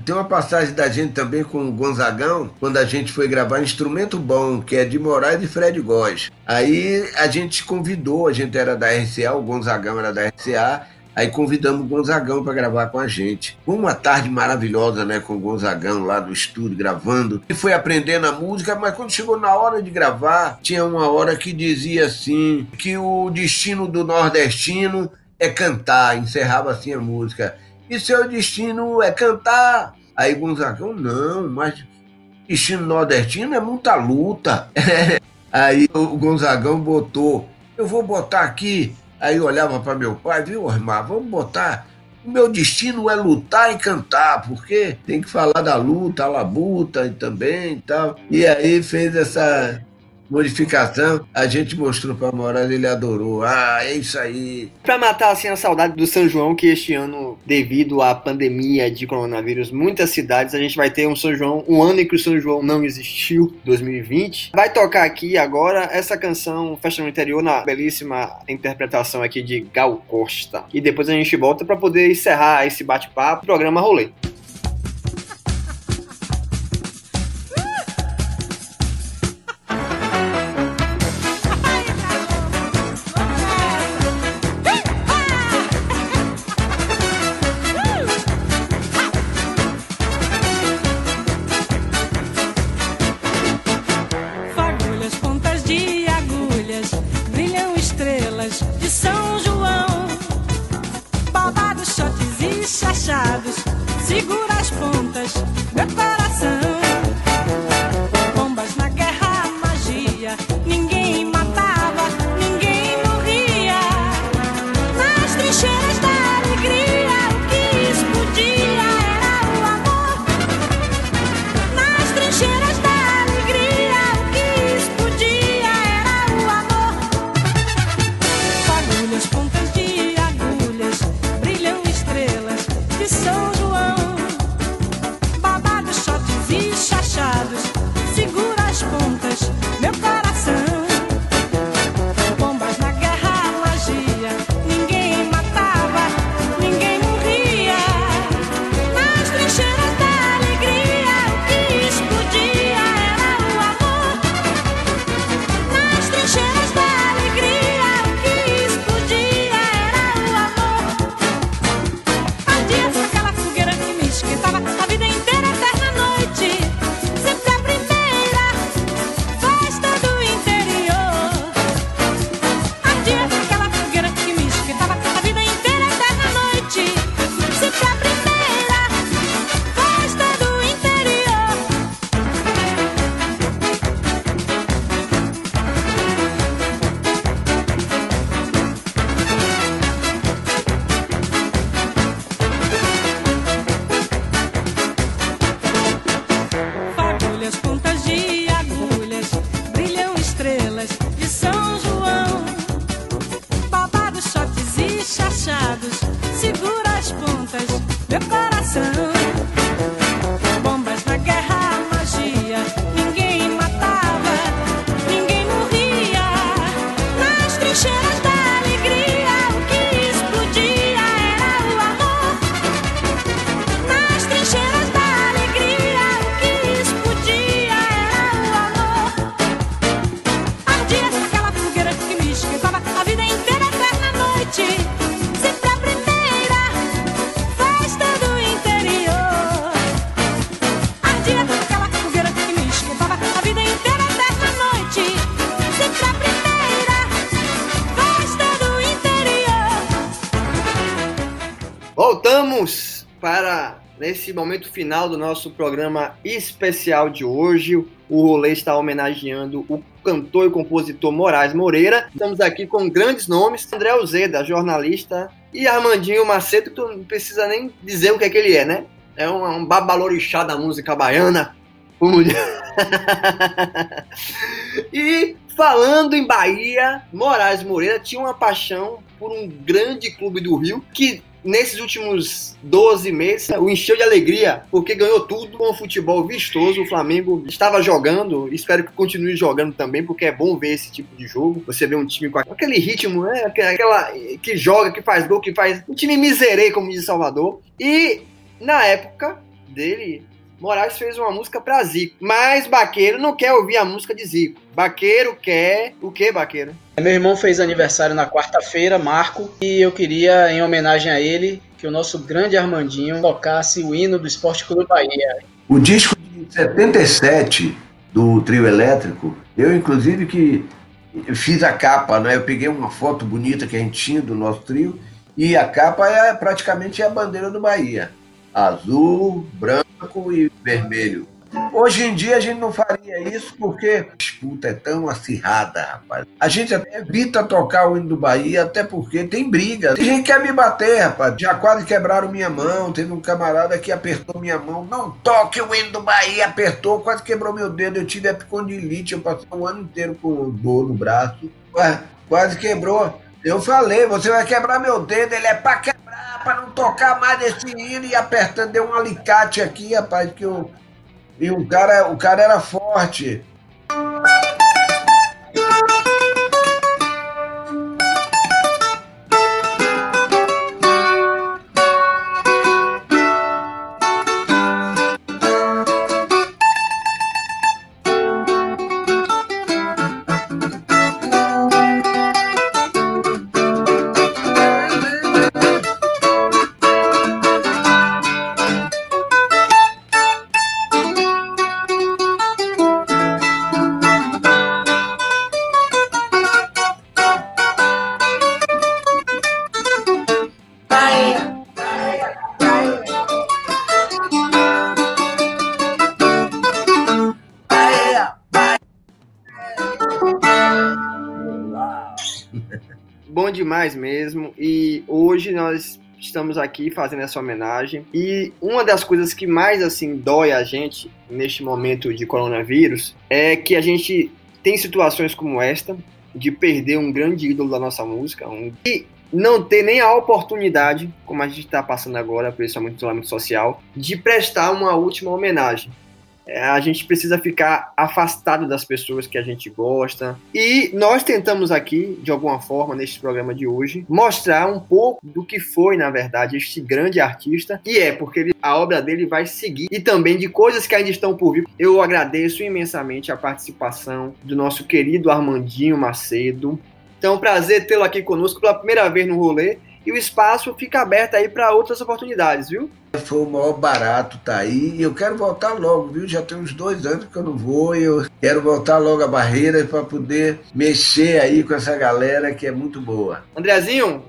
Tem uma passagem da gente também com o Gonzagão, quando a gente foi gravar Instrumento Bom, que é de Moraes e Fred Góes. Aí a gente convidou, a gente era da RCA, o Gonzagão era da RCA, Aí convidamos o Gonzagão para gravar com a gente. Foi uma tarde maravilhosa, né, com o Gonzagão lá no estúdio gravando. E foi aprendendo a música, mas quando chegou na hora de gravar, tinha uma hora que dizia assim que o destino do nordestino é cantar, encerrava assim a música. E seu destino é cantar. Aí Gonzagão, não, mas destino nordestino é muita luta. <laughs> Aí o Gonzagão botou, eu vou botar aqui Aí olhava para meu pai, viu, Osmar, vamos botar. O meu destino é lutar e cantar, porque tem que falar da luta, a labuta e também e tal. E aí fez essa, modificação, a gente mostrou para Moraes, ele adorou. Ah, é isso aí. Para matar assim a saudade do São João, que este ano, devido à pandemia de coronavírus, muitas cidades a gente vai ter um São João, um ano em que o São João não existiu, 2020. Vai tocar aqui agora essa canção Festa no Interior na belíssima interpretação aqui de Gal Costa. E depois a gente volta para poder encerrar esse bate-papo, programa Rolê. Nesse momento final do nosso programa especial de hoje. O rolê está homenageando o cantor e compositor Moraes Moreira. Estamos aqui com grandes nomes: André Uzeda, jornalista, e Armandinho Macedo, que não precisa nem dizer o que é que ele é, né? É um, um babalorixá da música baiana. <laughs> E falando em Bahia, Moraes Moreira tinha uma paixão por um grande clube do Rio que nesses últimos 12 meses o encheu de alegria porque ganhou tudo com o futebol vistoso. O Flamengo estava jogando, espero que continue jogando também, porque é bom ver esse tipo de jogo. Você vê um time com aquele ritmo, né? Aquela que joga, que faz gol, que faz um time miserei, como diz Salvador. E na época dele, Moraes fez uma música pra Zico. Mas Baqueiro não quer ouvir a música de Zico. Baqueiro quer. O que, Baqueiro? Meu irmão fez aniversário na quarta-feira, Marco, e eu queria, em homenagem a ele, que o nosso grande Armandinho tocasse o hino do Esporte Clube Bahia. O disco de 77 do trio elétrico, eu inclusive que fiz a capa, né? Eu peguei uma foto bonita que a gente tinha do nosso trio e a capa é praticamente a bandeira do Bahia, azul, branco e vermelho. Hoje em dia a gente não faria isso porque a disputa é tão acirrada, rapaz. A gente evita tocar o hino do Bahia, até porque tem briga. Tem gente que quer me bater, rapaz. Já quase quebraram minha mão. Teve um camarada que apertou minha mão. Não toque o hino do Bahia, apertou, quase quebrou meu dedo. Eu tive epicondilite, eu passei um ano inteiro com dor no braço. Quase quebrou. Eu falei, você vai quebrar meu dedo, ele é pra quebrar, pra não tocar mais desse hino e apertando, deu um alicate aqui, rapaz, que eu. E o cara, o cara era forte. Estamos aqui fazendo essa homenagem. E uma das coisas que mais assim dói a gente neste momento de coronavírus é que a gente tem situações como esta de perder um grande ídolo da nossa música, um e não ter nem a oportunidade, como a gente está passando agora, principalmente no isolamento social, de prestar uma última homenagem. É, a gente precisa ficar afastado das pessoas que a gente gosta. E nós tentamos aqui, de alguma forma, neste programa de hoje, mostrar um pouco do que foi, na verdade, este grande artista. E é porque ele, a obra dele vai seguir. E também de coisas que ainda estão por vir. Eu agradeço imensamente a participação do nosso querido Armandinho Macedo. Então, prazer tê-lo aqui conosco pela primeira vez no rolê. E o espaço fica aberto aí para outras oportunidades, viu? Foi o maior barato, tá aí. E eu quero voltar logo, viu? Já tem uns dois anos que eu não vou e eu quero voltar logo a barreira para poder mexer aí com essa galera que é muito boa. Andrezinho,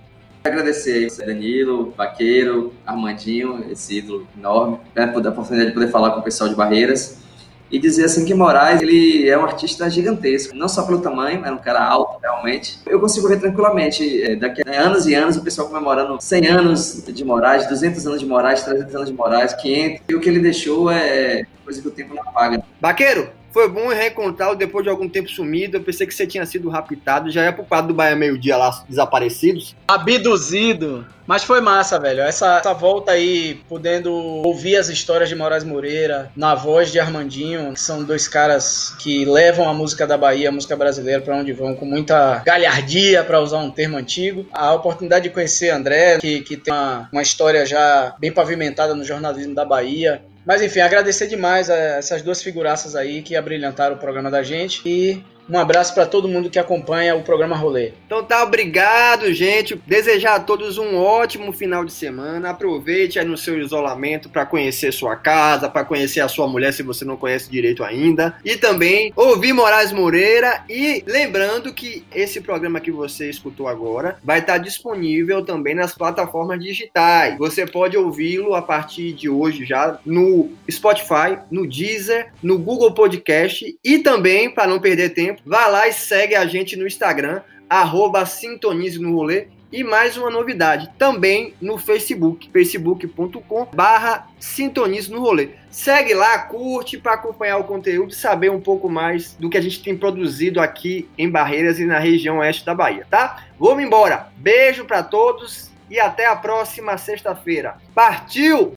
Agradecer aí, Danilo, Vaqueiro, Armandinho, esse ídolo enorme, né, por dar a oportunidade de poder falar com o pessoal de Barreiras. E dizer assim que Moraes, ele é um artista gigantesco, não só pelo tamanho, é um cara alto realmente. Eu consigo ver tranquilamente, é, daqui a anos e anos, o pessoal comemorando 100 anos de Moraes, 200 anos de Moraes, 300 anos de Moraes, 500. E o que ele deixou é coisa que o tempo não apaga. Baqueiro, Foi bom reencontrá-lo depois de algum tempo sumido. Eu pensei que você tinha sido raptado. Já é pro quadro do Bahia Meio Dia lá, desaparecidos. Abduzido. Mas foi massa, velho. Essa, essa volta aí, podendo ouvir as histórias de Moraes Moreira, na voz de Armandinho, que são dois caras que levam a música da Bahia, a música brasileira, pra onde vão, com muita galhardia, para usar um termo antigo. A oportunidade de conhecer André, que, que tem uma, uma história já bem pavimentada no jornalismo da Bahia. Mas enfim, agradecer demais a essas duas figuraças aí que abrilhantaram o programa da gente. E um abraço para todo mundo que acompanha o programa Rolê. Então tá, obrigado, gente. Desejar a todos um ótimo final de semana. Aproveite aí no seu isolamento para conhecer sua casa, para conhecer a sua mulher se você não conhece direito ainda. E também ouvir Moraes Moreira. E lembrando que esse programa que você escutou agora vai estar disponível também nas plataformas digitais. Você pode ouvi-lo a partir de hoje já no Spotify, no Deezer, no Google Podcast e também, para não perder tempo, vá lá e segue a gente no Instagram, arroba Sintonize no Rolê. E mais uma novidade, também no Facebook, facebook.com barra Sintonize no Rolê. Segue lá, curte para acompanhar o conteúdo e saber um pouco mais do que a gente tem produzido aqui em Barreiras e na região oeste da Bahia, tá? Vamos embora. Beijo para todos e até a próxima sexta-feira. Partiu!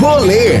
Rolê,